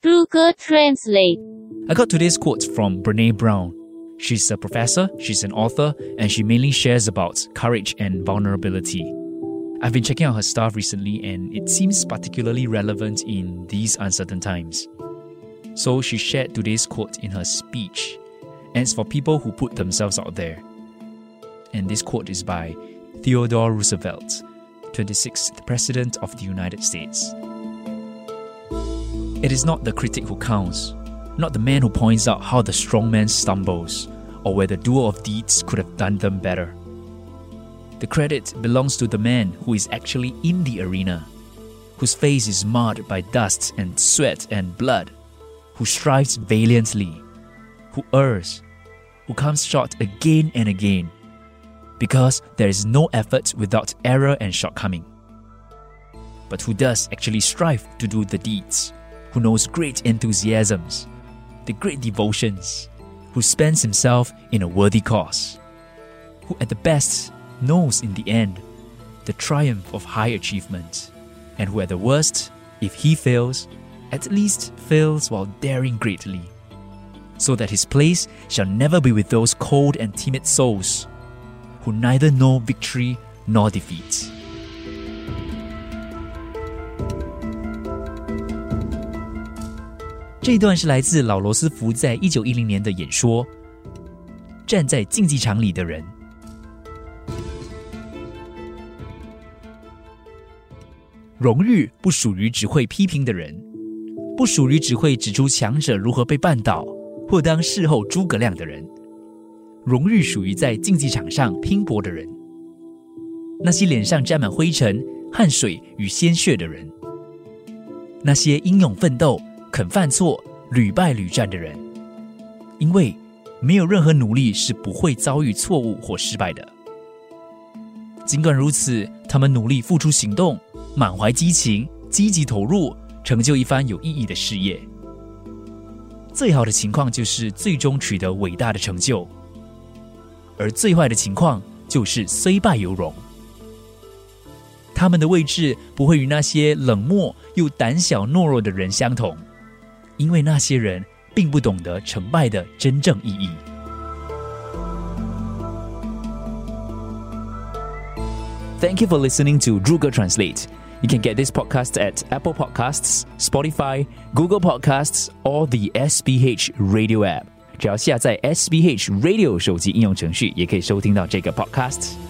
Druger Translate. I got today's quote from Brene Brown. She's a professor, she's an author, and she mainly shares about courage and vulnerability. I've been checking out her stuff recently, and it seems particularly relevant in these uncertain times. So she shared today's quote in her speech, and it's for people who put themselves out there. And this quote is by Theodore Roosevelt, 26th President of the United States. It is not the critic who counts, not the man who points out how the strong man stumbles, or where the doer of deeds could have done them better. The credit belongs to the man who is actually in the arena, whose face is marred by dust and sweat and blood, who strives valiantly, who errs, who comes short again and again, because there is no effort without error and shortcoming. But who does actually strive to do the deeds? Who knows great enthusiasms, the great devotions, who spends himself in a worthy cause, who at the best knows in the end the triumph of high achievement, and who at the worst, if he fails, at least fails while daring greatly, so that his place shall never be with those cold and timid souls who neither know victory nor defeat. 这段是来自老罗斯福在一九一零年的演说。站在竞技场里的人，荣誉不属于只会批评的人，不属于只会指出强者如何被绊倒或当事后诸葛亮的人。荣誉属于在竞技场上拼搏的人，那些脸上沾满灰尘、汗水与鲜血的人，那些英勇奋斗。肯犯错、屡败屡战的人，因为没有任何努力是不会遭遇错误或失败的。尽管如此，他们努力付出行动，满怀激情，积极投入，成就一番有意义的事业。最好的情况就是最终取得伟大的成就，而最坏的情况就是虽败犹荣。他们的位置不会与那些冷漠又胆小懦弱的人相同。因为那些人并不懂得成败的真正意义。Thank you for listening to Druger Translate. You can get this podcast at Apple Podcasts, Spotify, Google Podcasts, or the SBS Radio app. 只要下载 SBS Radio 手机应用程序，也可以收听到这个 podcast。